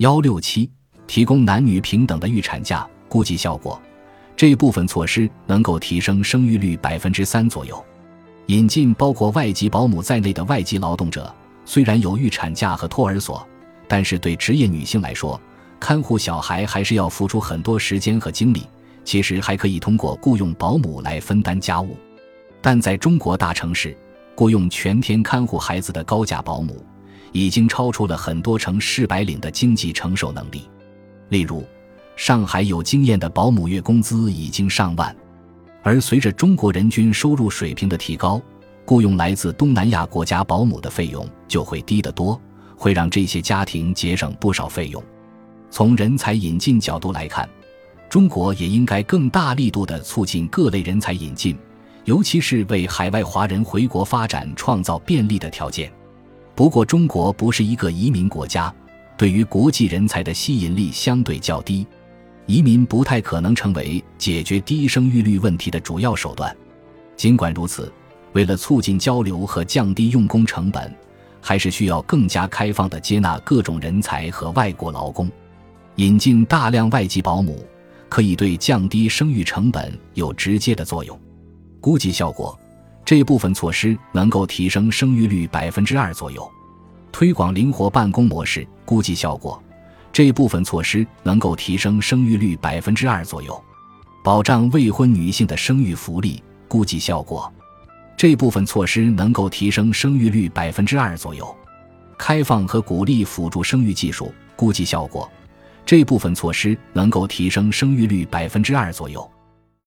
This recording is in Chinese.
幺六七，提供男女平等的预产假，估计效果。这部分措施能够提升生育率百分之三左右。引进包括外籍保姆在内的外籍劳动者，虽然有预产假和托儿所，但是对职业女性来说，看护小孩还是要付出很多时间和精力。其实还可以通过雇佣保姆来分担家务，但在中国大城市，雇佣全天看护孩子的高价保姆，已经超出了很多城市白领的经济承受能力。例如，上海有经验的保姆月工资已经上万，而随着中国人均收入水平的提高，雇佣来自东南亚国家保姆的费用就会低得多，会让这些家庭节省不少费用。从人才引进角度来看。中国也应该更大力度地促进各类人才引进，尤其是为海外华人回国发展创造便利的条件。不过，中国不是一个移民国家，对于国际人才的吸引力相对较低，移民不太可能成为解决低生育率问题的主要手段。尽管如此，为了促进交流和降低用工成本，还是需要更加开放地接纳各种人才和外国劳工，引进大量外籍保姆。可以对降低生育成本有直接的作用，估计效果，这部分措施能够提升生育率百分之二左右。推广灵活办公模式，估计效果，这部分措施能够提升生育率百分之二左右。保障未婚女性的生育福利，估计效果，这部分措施能够提升生育率百分之二左右。开放和鼓励辅助生育技术，估计效果。这部分措施能够提升生育率百分之二左右。